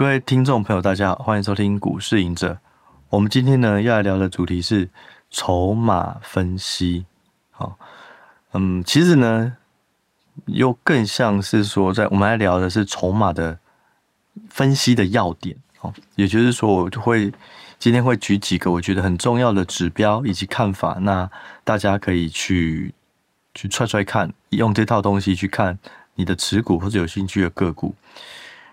各位听众朋友，大家好，欢迎收听股市赢者。我们今天呢要来聊的主题是筹码分析。好，嗯，其实呢又更像是说，在我们来聊的是筹码的分析的要点。好，也就是说，我就会今天会举几个我觉得很重要的指标以及看法，那大家可以去去踹踹看，用这套东西去看你的持股或者有兴趣的个股。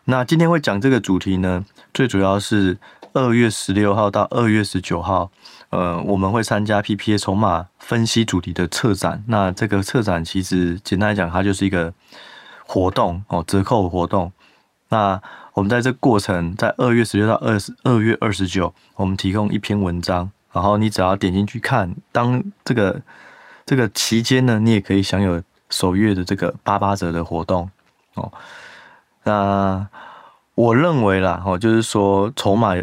那今天会讲这个主题呢，最主要是二月十六号到二月十九号，呃，我们会参加 PPA 筹码分析主题的策展。那这个策展其实简单来讲，它就是一个活动哦，折扣活动。那我们在这过程，在二月十六到二十二月二十九，我们提供一篇文章，然后你只要点进去看，当这个这个期间呢，你也可以享有首月的这个八八折的活动哦。那我认为啦，哦，就是说筹码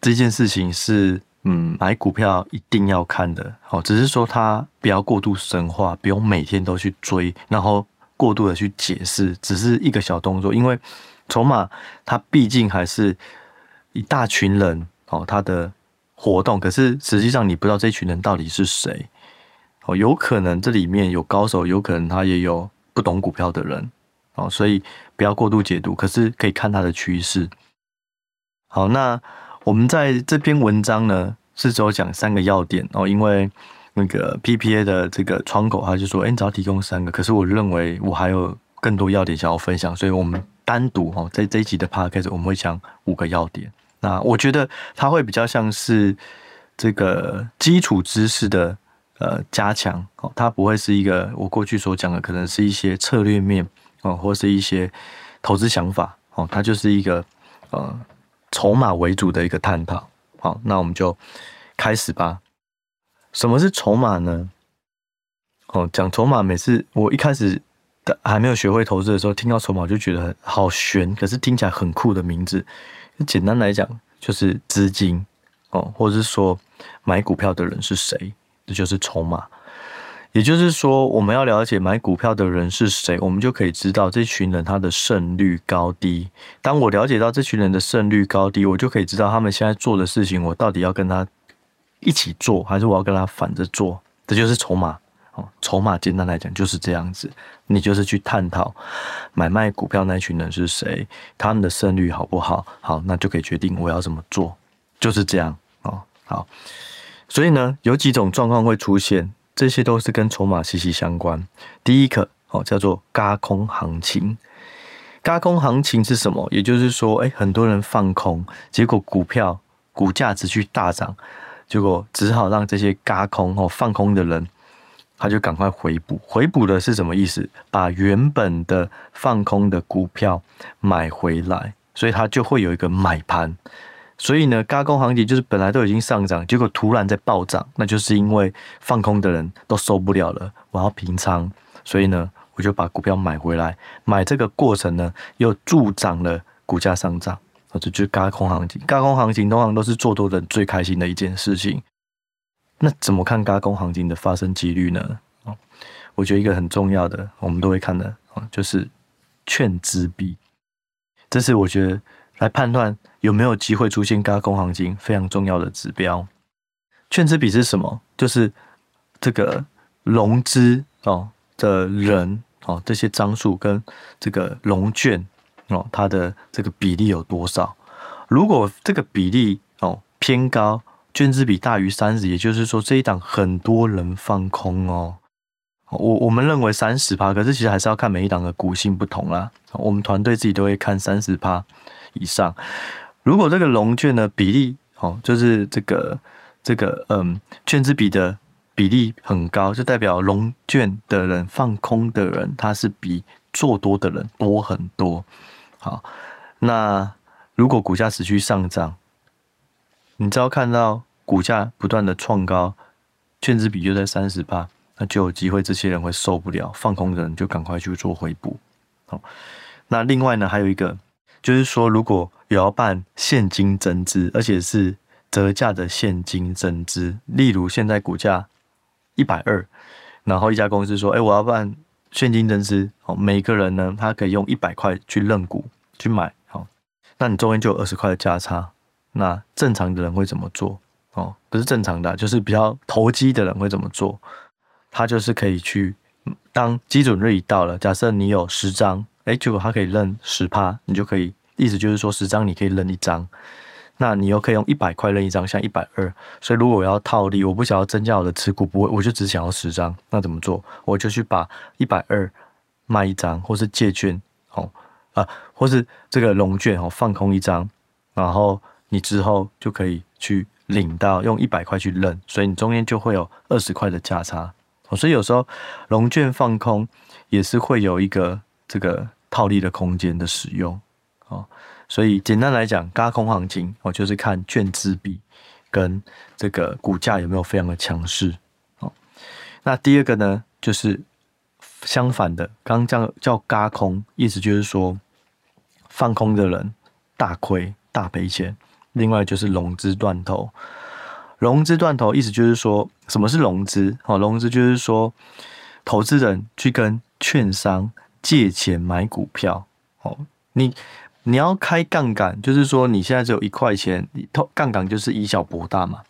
这件事情是，嗯，买股票一定要看的，哦，只是说它不要过度神化，不用每天都去追，然后过度的去解释，只是一个小动作，因为筹码它毕竟还是一大群人，哦，它的活动，可是实际上你不知道这群人到底是谁，哦，有可能这里面有高手，有可能他也有不懂股票的人。哦，所以不要过度解读，可是可以看它的趋势。好，那我们在这篇文章呢，是只有讲三个要点哦，因为那个 PPA 的这个窗口，他就说，哎，你只要提供三个，可是我认为我还有更多要点想要分享，所以我们单独哦，在这一集的 Podcast 我们会讲五个要点。那我觉得它会比较像是这个基础知识的呃加强哦，它不会是一个我过去所讲的，可能是一些策略面。哦，或是一些投资想法，哦，它就是一个呃筹码为主的一个探讨。好，那我们就开始吧。什么是筹码呢？哦，讲筹码，每次我一开始的还没有学会投资的时候，听到筹码就觉得好悬，可是听起来很酷的名字。简单来讲，就是资金哦，或者是说买股票的人是谁，这就是筹码。也就是说，我们要了解买股票的人是谁，我们就可以知道这群人他的胜率高低。当我了解到这群人的胜率高低，我就可以知道他们现在做的事情，我到底要跟他一起做，还是我要跟他反着做。这就是筹码哦，筹码简单来讲就是这样子。你就是去探讨买卖股票那群人是谁，他们的胜率好不好？好，那就可以决定我要怎么做，就是这样哦。好，所以呢，有几种状况会出现。这些都是跟筹码息息相关。第一个哦，叫做轧空行情。轧空行情是什么？也就是说，哎，很多人放空，结果股票股价持续大涨，结果只好让这些轧空哦放空的人，他就赶快回补。回补的是什么意思？把原本的放空的股票买回来，所以他就会有一个买盘。所以呢，轧空行情就是本来都已经上涨，结果突然在暴涨，那就是因为放空的人都受不了了，我要平仓，所以呢，我就把股票买回来，买这个过程呢，又助长了股价上涨，这就是轧空行情。轧空行情通常都是做多的人最开心的一件事情。那怎么看轧空行情的发生几率呢？我觉得一个很重要的，我们都会看的，就是券资比，这是我觉得。来判断有没有机会出现轧空行情非常重要的指标。券资比是什么？就是这个融资哦的人哦，这些张数跟这个融券哦，它的这个比例有多少？如果这个比例哦偏高，券资比大于三十，也就是说这一档很多人放空哦。我我们认为三十趴，可是其实还是要看每一档的股性不同啦。我们团队自己都会看三十趴以上。如果这个融券的比例，哦，就是这个这个嗯，券资比的比例很高，就代表融券的人放空的人，他是比做多的人多很多。好，那如果股价持续上涨，你只要看到股价不断的创高，券资比就在三十八。那就有机会，这些人会受不了，放空的人就赶快去做回补。好，那另外呢，还有一个就是说，如果也要办现金增资，而且是折价的现金增资，例如现在股价一百二，然后一家公司说：“哎，我要办现金增资。”好，每个人呢，他可以用一百块去认股去买。好，那你中间就有二十块的价差。那正常的人会怎么做？哦，不是正常的，就是比较投机的人会怎么做？他就是可以去，当基准日一到了，假设你有十张，哎，结果他可以认十趴，你就可以，意思就是说十张你可以扔一张，那你又可以用一百块扔一张，像一百二。所以如果我要套利，我不想要增加我的持股，不会，我就只想要十张，那怎么做？我就去把一百二卖一张，或是借券，哦，啊，或是这个龙券哦，放空一张，然后你之后就可以去。领到用一百块去认，所以你中间就会有二十块的价差。所以有时候龙券放空也是会有一个这个套利的空间的使用。哦，所以简单来讲，轧空行情哦，就是看券资比跟这个股价有没有非常的强势。哦，那第二个呢，就是相反的，刚刚叫叫轧空，意思就是说放空的人大亏大赔钱。另外就是融资断头，融资断头意思就是说，什么是融资？哦，融资就是说，投资人去跟券商借钱买股票。哦，你你要开杠杆，就是说你现在只有一块钱，你投杠杆就是以小博大嘛。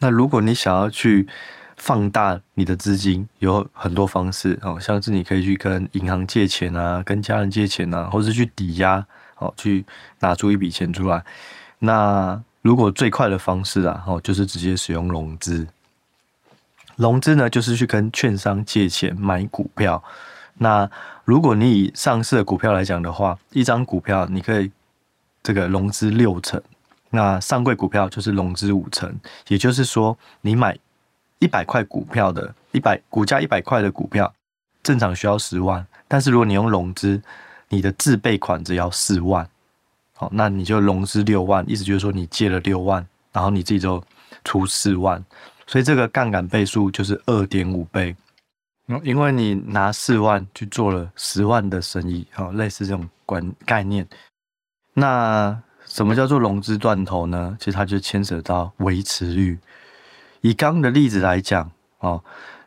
那如果你想要去放大你的资金，有很多方式哦，像是你可以去跟银行借钱啊，跟家人借钱啊，或是去抵押，哦，去拿出一笔钱出来。那如果最快的方式啊，哦，就是直接使用融资。融资呢，就是去跟券商借钱买股票。那如果你以上市的股票来讲的话，一张股票你可以这个融资六成，那上柜股票就是融资五成。也就是说，你买一百块股票的，一百股价一百块的股票，正常需要十万，但是如果你用融资，你的自备款只要四万。好，那你就融资六万，意思就是说你借了六万，然后你自己就出四万，所以这个杠杆倍数就是二点五倍。因为你拿四万去做了十万的生意，好，类似这种观概念。那什么叫做融资断头呢？其实它就牵扯到维持率。以刚刚的例子来讲，哦，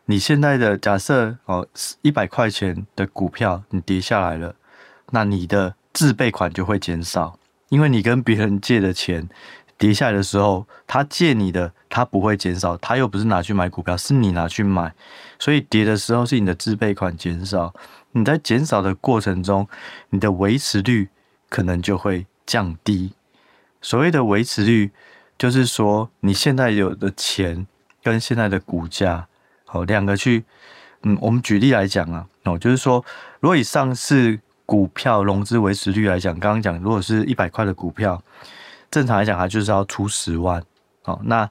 你现在的假设哦，一百块钱的股票你跌下来了，那你的自备款就会减少。因为你跟别人借的钱跌下来的时候，他借你的，它不会减少，它又不是拿去买股票，是你拿去买，所以跌的时候是你的自备款减少。你在减少的过程中，你的维持率可能就会降低。所谓的维持率，就是说你现在有的钱跟现在的股价，好，两个去，嗯，我们举例来讲啊，哦，就是说，如果以上市。股票融资维持率来讲，刚刚讲，如果是一百块的股票，正常来讲，它就是要出十万。好，那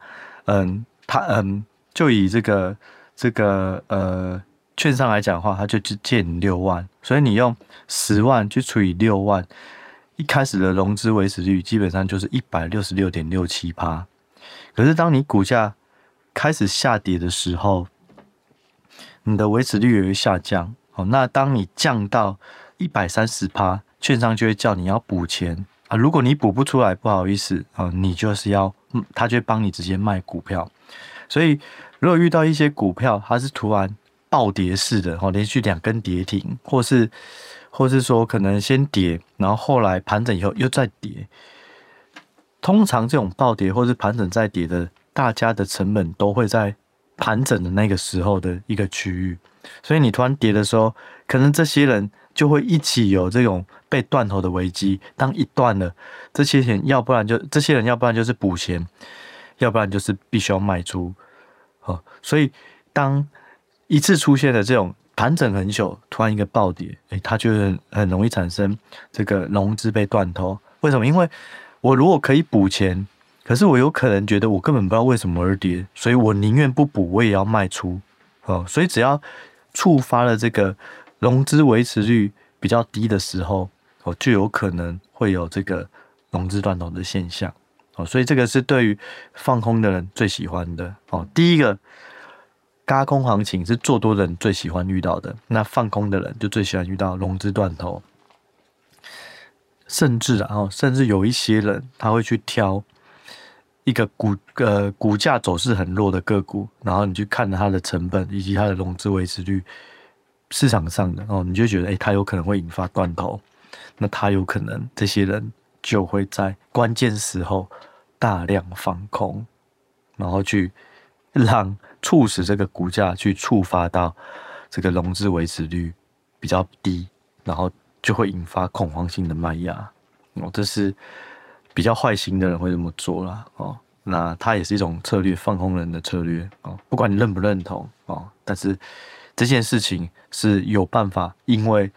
嗯，他嗯，就以这个这个呃券商来讲的话，他就只借你六万，所以你用十万去除以六万，一开始的融资维持率基本上就是一百六十六点六七趴。可是当你股价开始下跌的时候，你的维持率也会下降。好，那当你降到一百三十趴，券商就会叫你要补钱如果你补不出来，不好意思啊，你就是要，他就帮你直接卖股票。所以，如果遇到一些股票，它是突然暴跌式的，哦，连续两根跌停，或是，或是说可能先跌，然后后来盘整以后又再跌。通常这种暴跌或是盘整再跌的，大家的成本都会在盘整的那个时候的一个区域。所以你突然跌的时候，可能这些人。就会一起有这种被断头的危机。当一断了，这些钱要不然就这些人，要不然就是补钱，要不然就是必须要卖出。哦，所以当一次出现了这种盘整很久，突然一个暴跌，诶，它就很很容易产生这个融资被断头。为什么？因为我如果可以补钱，可是我有可能觉得我根本不知道为什么而跌，所以我宁愿不补，我也要卖出。哦，所以只要触发了这个。融资维持率比较低的时候，哦，就有可能会有这个融资断头的现象，哦，所以这个是对于放空的人最喜欢的，哦，第一个，轧空行情是做多的人最喜欢遇到的，那放空的人就最喜欢遇到融资断头，甚至然后甚至有一些人他会去挑一个股呃股价走势很弱的个股，然后你去看它的成本以及它的融资维持率。市场上的哦，你就觉得诶，它有可能会引发断头，那它有可能这些人就会在关键时候大量放空，然后去让促使这个股价去触发到这个融资维持率比较低，然后就会引发恐慌性的卖压。哦，这是比较坏心的人会这么做啦。哦。那它也是一种策略，放空人的策略哦。不管你认不认同哦，但是这件事情是有办法，因为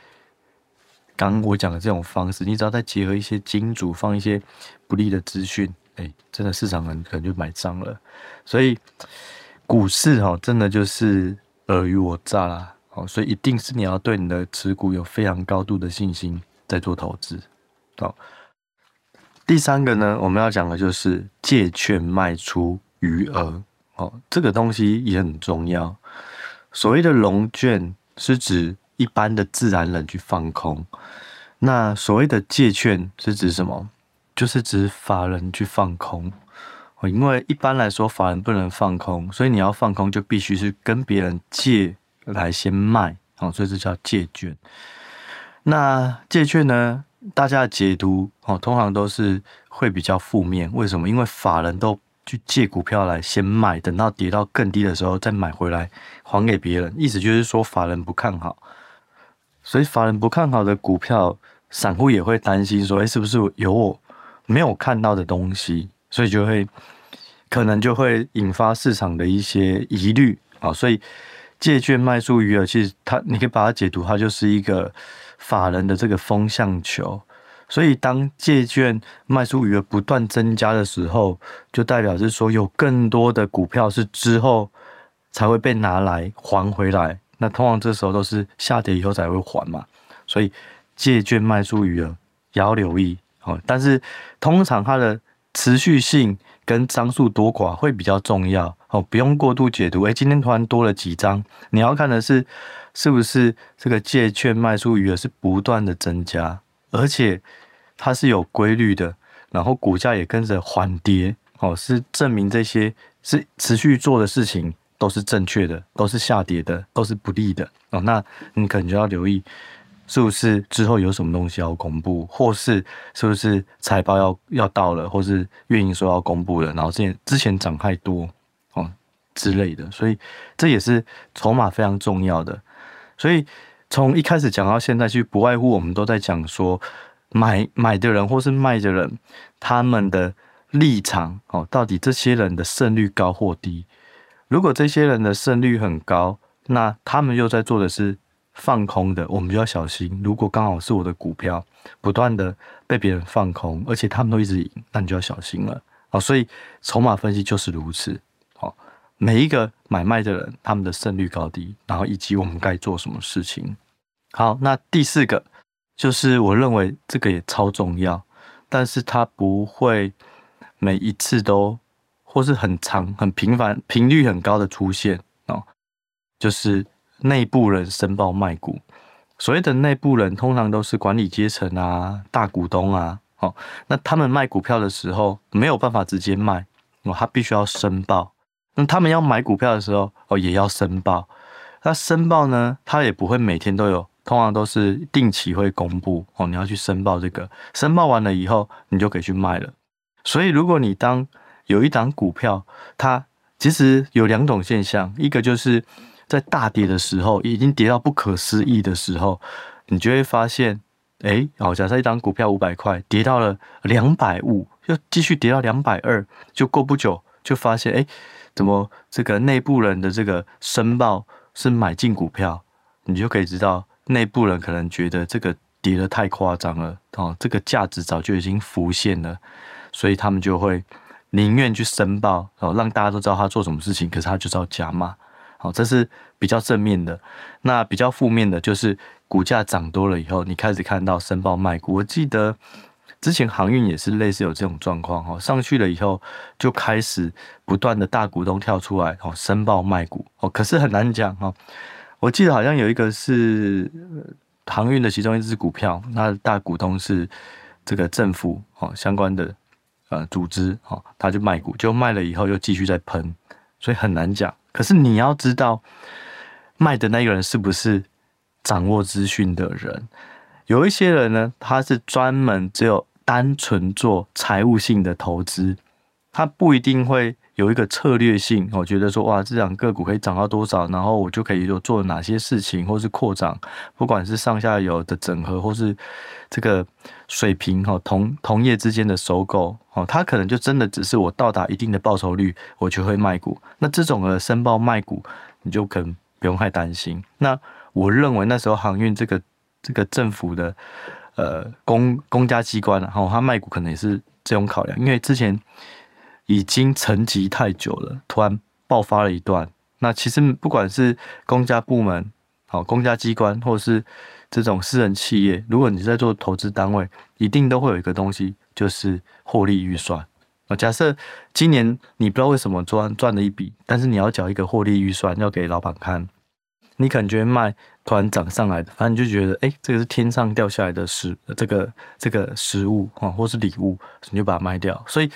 刚我讲的这种方式，你只要再结合一些金主放一些不利的资讯，哎，真的市场人可能就买账了。所以股市哈，真的就是尔虞我诈啦。哦，所以一定是你要对你的持股有非常高度的信心，在做投资，哦。第三个呢，我们要讲的就是借券卖出余额哦，这个东西也很重要。所谓的融券是指一般的自然人去放空，那所谓的借券是指什么？就是指法人去放空。因为一般来说法人不能放空，所以你要放空就必须是跟别人借来先卖哦，所以这叫借券。那借券呢？大家的解读哦，通常都是会比较负面。为什么？因为法人都去借股票来先卖，等到跌到更低的时候再买回来还给别人。意思就是说，法人不看好，所以法人不看好的股票，散户也会担心说：“诶，是不是有我没有看到的东西？”所以就会可能就会引发市场的一些疑虑啊。所以借券卖出余额，其实它你可以把它解读，它就是一个。法人的这个风向球，所以当借券卖出余额不断增加的时候，就代表是说有更多的股票是之后才会被拿来还回来。那通常这时候都是下跌以后才会还嘛，所以借券卖出余额也要留意哦。但是通常它的持续性跟张数多寡会比较重要哦，不用过度解读。诶，今天突然多了几张，你要看的是。是不是这个借券卖出余额是不断的增加，而且它是有规律的，然后股价也跟着缓跌，哦，是证明这些是持续做的事情都是正确的，都是下跌的，都是不利的哦。那你可能就要留意，是不是之后有什么东西要公布，或是是不是财报要要到了，或是运营说要公布了，然后之前之前涨太多哦之类的，所以这也是筹码非常重要的。所以从一开始讲到现在，其实不外乎我们都在讲说，买买的人或是卖的人，他们的立场哦，到底这些人的胜率高或低？如果这些人的胜率很高，那他们又在做的是放空的，我们就要小心。如果刚好是我的股票不断的被别人放空，而且他们都一直赢，那你就要小心了。哦，所以筹码分析就是如此。每一个买卖的人，他们的胜率高低，然后以及我们该做什么事情。好，那第四个就是我认为这个也超重要，但是它不会每一次都或是很长、很频繁、频率很高的出现哦。就是内部人申报卖股，所谓的内部人通常都是管理阶层啊、大股东啊。哦，那他们卖股票的时候没有办法直接卖哦，他必须要申报。那他们要买股票的时候，哦，也要申报。那申报呢，他也不会每天都有，通常都是定期会公布。哦，你要去申报这个，申报完了以后，你就可以去卖了。所以，如果你当有一档股票，它其实有两种现象，一个就是在大跌的时候，已经跌到不可思议的时候，你就会发现，哎，哦，假设一档股票五百块，跌到了两百五，就继续跌到两百二，就过不久就发现，哎。怎么这个内部人的这个申报是买进股票，你就可以知道内部人可能觉得这个跌得太夸张了哦，这个价值早就已经浮现了，所以他们就会宁愿去申报哦，让大家都知道他做什么事情，可是他就是要加码，好，这是比较正面的。那比较负面的就是股价涨多了以后，你开始看到申报卖股。我记得。之前航运也是类似有这种状况哈，上去了以后就开始不断的大股东跳出来哦，申报卖股哦，可是很难讲哈。我记得好像有一个是航运的其中一只股票，那大股东是这个政府哦相关的呃组织哦，他就卖股，就卖了以后又继续在喷，所以很难讲。可是你要知道卖的那个人是不是掌握资讯的人？有一些人呢，他是专门只有单纯做财务性的投资，它不一定会有一个策略性。我觉得说，哇，这两个股可以涨到多少，然后我就可以做做哪些事情，或是扩张，不管是上下游的整合，或是这个水平哈同同业之间的收购，哦，它可能就真的只是我到达一定的报酬率，我就会卖股。那这种的申报卖股，你就可能不用太担心。那我认为那时候航运这个这个政府的。呃，公公家机关，然后他卖股可能也是这种考量，因为之前已经沉寂太久了，突然爆发了一段。那其实不管是公家部门、好公家机关，或者是这种私人企业，如果你在做投资单位，一定都会有一个东西，就是获利预算。啊，假设今年你不知道为什么赚赚了一笔，但是你要缴一个获利预算，要给老板看。你感觉卖突然涨上来的，反正你就觉得，哎、这个是天上掉下来的食，这个这个食物啊，或是礼物，你就把它卖掉。所以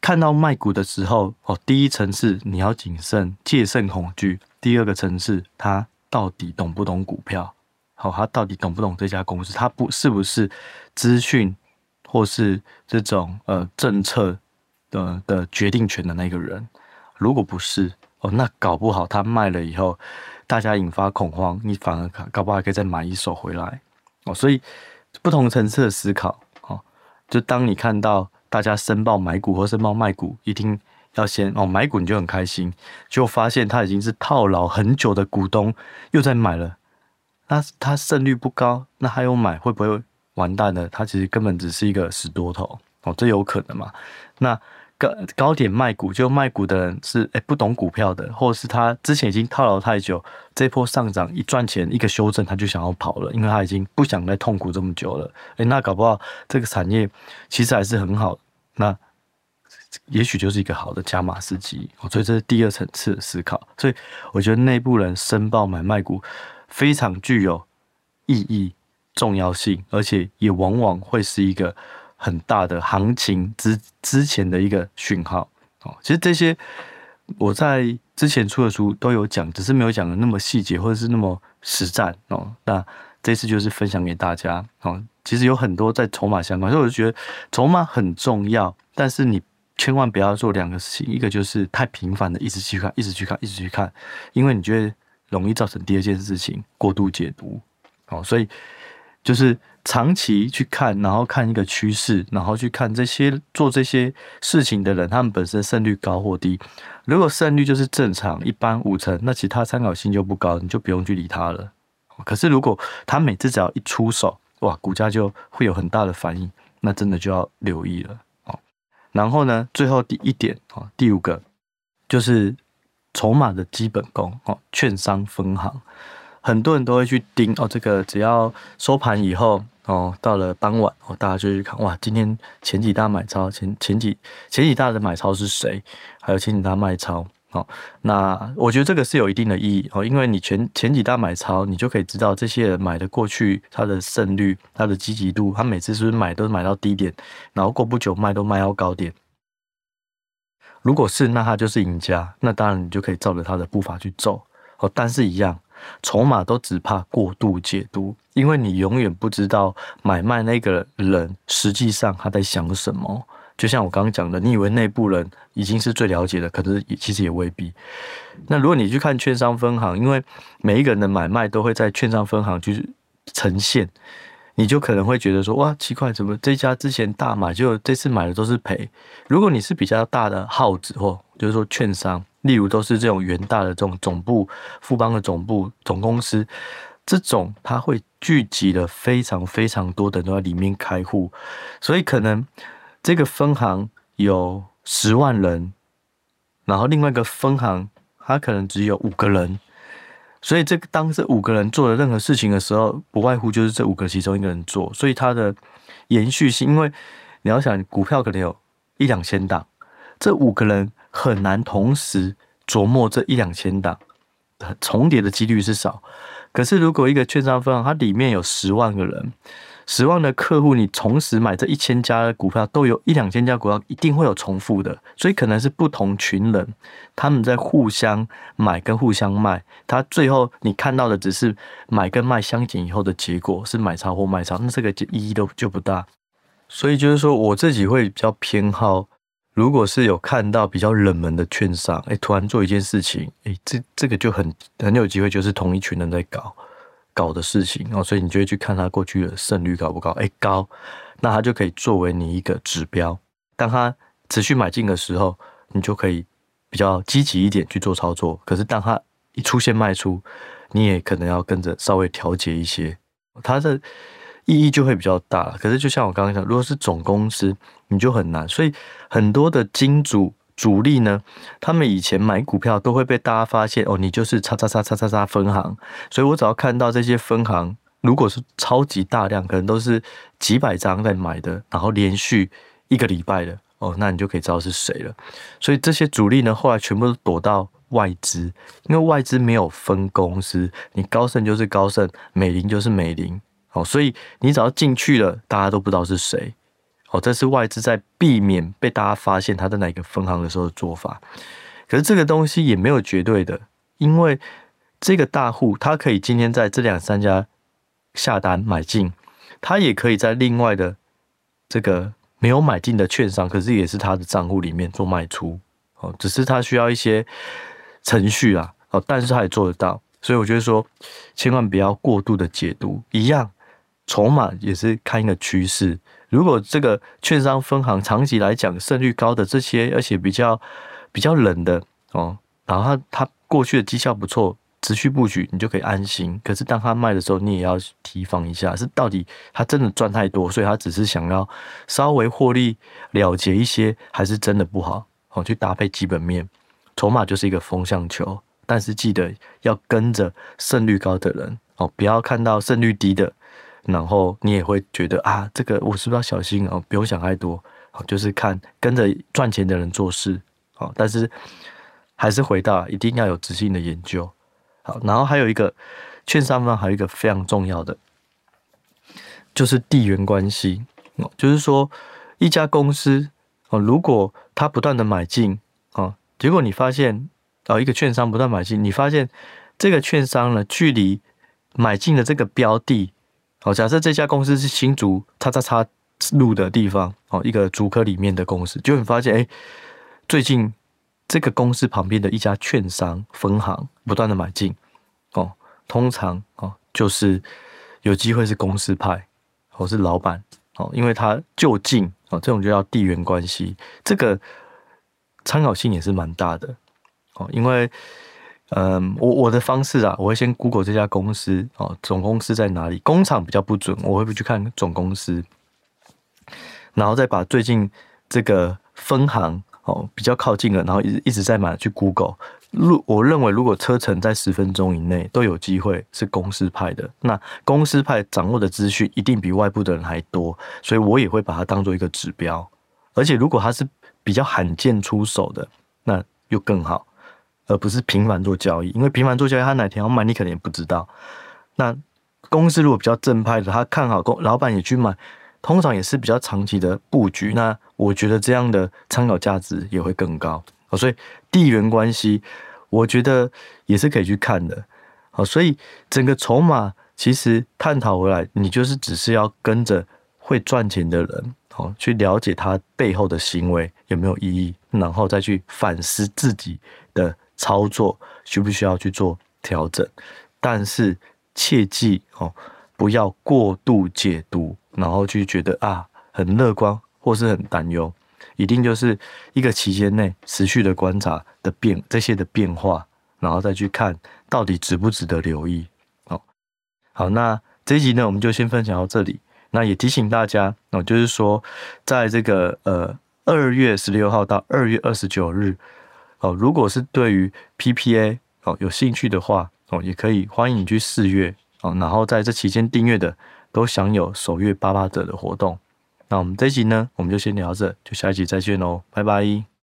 看到卖股的时候，哦，第一层次你要谨慎，戒慎恐惧；第二个层次，他到底懂不懂股票？好，他到底懂不懂这家公司？他不是不是资讯或是这种呃政策的的决定权的那个人？如果不是，哦，那搞不好他卖了以后。大家引发恐慌，你反而搞不好可以再买一手回来哦。所以不同层次的思考哦，就当你看到大家申报买股或申报卖股，一定要先哦买股你就很开心，就发现他已经是套牢很久的股东又在买了，那他胜率不高，那还有买会不会完蛋呢？他其实根本只是一个死多头哦，这有可能嘛？那。高点卖股，就卖股的人是诶、不懂股票的，或者是他之前已经套牢太久，这波上涨一赚钱一个修正他就想要跑了，因为他已经不想再痛苦这么久了。诶、那搞不好这个产业其实还是很好，那也许就是一个好的加码时机。所以这是第二层次的思考。所以我觉得内部人申报买卖股非常具有意义、重要性，而且也往往会是一个。很大的行情之之前的一个讯号哦，其实这些我在之前出的书都有讲，只是没有讲的那么细节或者是那么实战哦。那这次就是分享给大家哦。其实有很多在筹码相关，所以我就觉得筹码很重要，但是你千万不要做两个事情，一个就是太频繁的一直去看，一直去看，一直去看，因为你觉得容易造成第二件事情过度解读哦，所以就是。长期去看，然后看一个趋势，然后去看这些做这些事情的人，他们本身胜率高或低。如果胜率就是正常一般五成，那其他参考性就不高，你就不用去理他了。可是如果他每次只要一出手，哇，股价就会有很大的反应，那真的就要留意了。然后呢，最后第一点啊，第五个就是筹码的基本功哦，券商分行。很多人都会去盯哦，这个只要收盘以后哦，到了傍晚哦，大家就去看哇，今天前几大买超，前前几前几大的买超是谁？还有前几大卖超哦。那我觉得这个是有一定的意义哦，因为你前前几大买超，你就可以知道这些人买的过去他的胜率、他的积极度，他每次是不是买都买到低点，然后过不久卖都卖到高点。如果是，那他就是赢家，那当然你就可以照着他的步伐去走哦。但是，一样。筹码都只怕过度解读，因为你永远不知道买卖那个人实际上他在想什么。就像我刚刚讲的，你以为内部人已经是最了解的，可是其实也未必。那如果你去看券商分行，因为每一个人的买卖都会在券商分行去呈现，你就可能会觉得说：哇，奇怪，怎么这家之前大买，就这次买的都是赔？如果你是比较大的号子或就是说券商。例如都是这种元大的这种总部，富邦的总部总公司，这种它会聚集了非常非常多的都在里面开户，所以可能这个分行有十万人，然后另外一个分行它可能只有五个人，所以这个当这五个人做了任何事情的时候，不外乎就是这五个其中一个人做，所以它的延续性，因为你要想股票可能有一两千档，这五个人。很难同时琢磨这一两千档，重叠的几率是少。可是如果一个券商分行，它里面有十万个人，十万的客户，你同时买这一千家的股票，都有一两千家股票，一定会有重复的。所以可能是不同群人，他们在互相买跟互相卖，他最后你看到的只是买跟卖相减以后的结果是买超或卖超，那这个意义都就不大。所以就是说我自己会比较偏好，如果是有看到比较冷门的券商，哎，突然做一件事情，哎，这这个就很很有机会，就是同一群人在搞搞的事情哦，所以你就会去看他过去的胜率高不高，哎，高，那他就可以作为你一个指标。当他持续买进的时候，你就可以比较积极一点去做操作。可是当他一出现卖出，你也可能要跟着稍微调节一些，它的意义就会比较大。可是就像我刚刚讲，如果是总公司，你就很难。所以很多的金主主力呢，他们以前买股票都会被大家发现哦，你就是叉叉叉叉叉叉分行。所以我只要看到这些分行，如果是超级大量，可能都是几百张在买的，然后连续一个礼拜的哦，那你就可以知道是谁了。所以这些主力呢，后来全部都躲到。外资，因为外资没有分公司，你高盛就是高盛，美林就是美林，哦，所以你只要进去了，大家都不知道是谁，哦，这是外资在避免被大家发现他在哪个分行的时候的做法。可是这个东西也没有绝对的，因为这个大户他可以今天在这两三家下单买进，他也可以在另外的这个没有买进的券商，可是也是他的账户里面做卖出，哦，只是他需要一些。程序啊，哦，但是他也做得到，所以我觉得说，千万不要过度的解读。一样，筹码也是看一个趋势。如果这个券商分行长期来讲胜率高的这些，而且比较比较冷的哦，然后他他过去的绩效不错，持续布局，你就可以安心。可是当他卖的时候，你也要提防一下，是到底他真的赚太多，所以他只是想要稍微获利了结一些，还是真的不好？哦，去搭配基本面。筹码就是一个风向球，但是记得要跟着胜率高的人哦，不要看到胜率低的，然后你也会觉得啊，这个我是不是要小心哦？不用想太多，就是看跟着赚钱的人做事，好，但是还是回到一定要有自信的研究，好，然后还有一个券商方还有一个非常重要的，就是地缘关系哦，就是说一家公司哦，如果他不断的买进哦。结果你发现，哦，一个券商不断买进，你发现这个券商呢，距离买进的这个标的，哦，假设这家公司是新竹叉叉叉路的地方，哦，一个竹科里面的公司，就会发现，哎，最近这个公司旁边的一家券商分行不断的买进，哦，通常哦，就是有机会是公司派，或是老板，哦，因为他就近，哦，这种就叫地缘关系，这个。参考性也是蛮大的哦，因为，嗯，我我的方式啊，我会先 Google 这家公司哦，总公司在哪里？工厂比较不准，我会不去看总公司，然后再把最近这个分行哦比较靠近的，然后一一直在买去 Google。如我认为，如果车程在十分钟以内都有机会是公司派的，那公司派掌握的资讯一定比外部的人还多，所以我也会把它当做一个指标。而且如果它是比较罕见出手的，那又更好，而不是频繁做交易。因为频繁做交易，他哪天要卖，你可能也不知道。那公司如果比较正派的，他看好公，老板也去买，通常也是比较长期的布局。那我觉得这样的参考价值也会更高。好，所以地缘关系，我觉得也是可以去看的。好，所以整个筹码其实探讨回来，你就是只是要跟着会赚钱的人。好，去了解他背后的行为有没有意义，然后再去反思自己的操作需不需要去做调整。但是切记哦，不要过度解读，然后去觉得啊很乐观或是很担忧，一定就是一个期间内持续的观察的变这些的变化，然后再去看到底值不值得留意。好，好，那这一集呢，我们就先分享到这里。那也提醒大家哦，就是说，在这个呃二月十六号到二月二十九日哦，如果是对于 PPA 哦有兴趣的话哦，也可以欢迎你去试阅哦，然后在这期间订阅的都享有首月八八折的活动。那我们这一集呢，我们就先聊到这，就下一集再见喽，拜拜。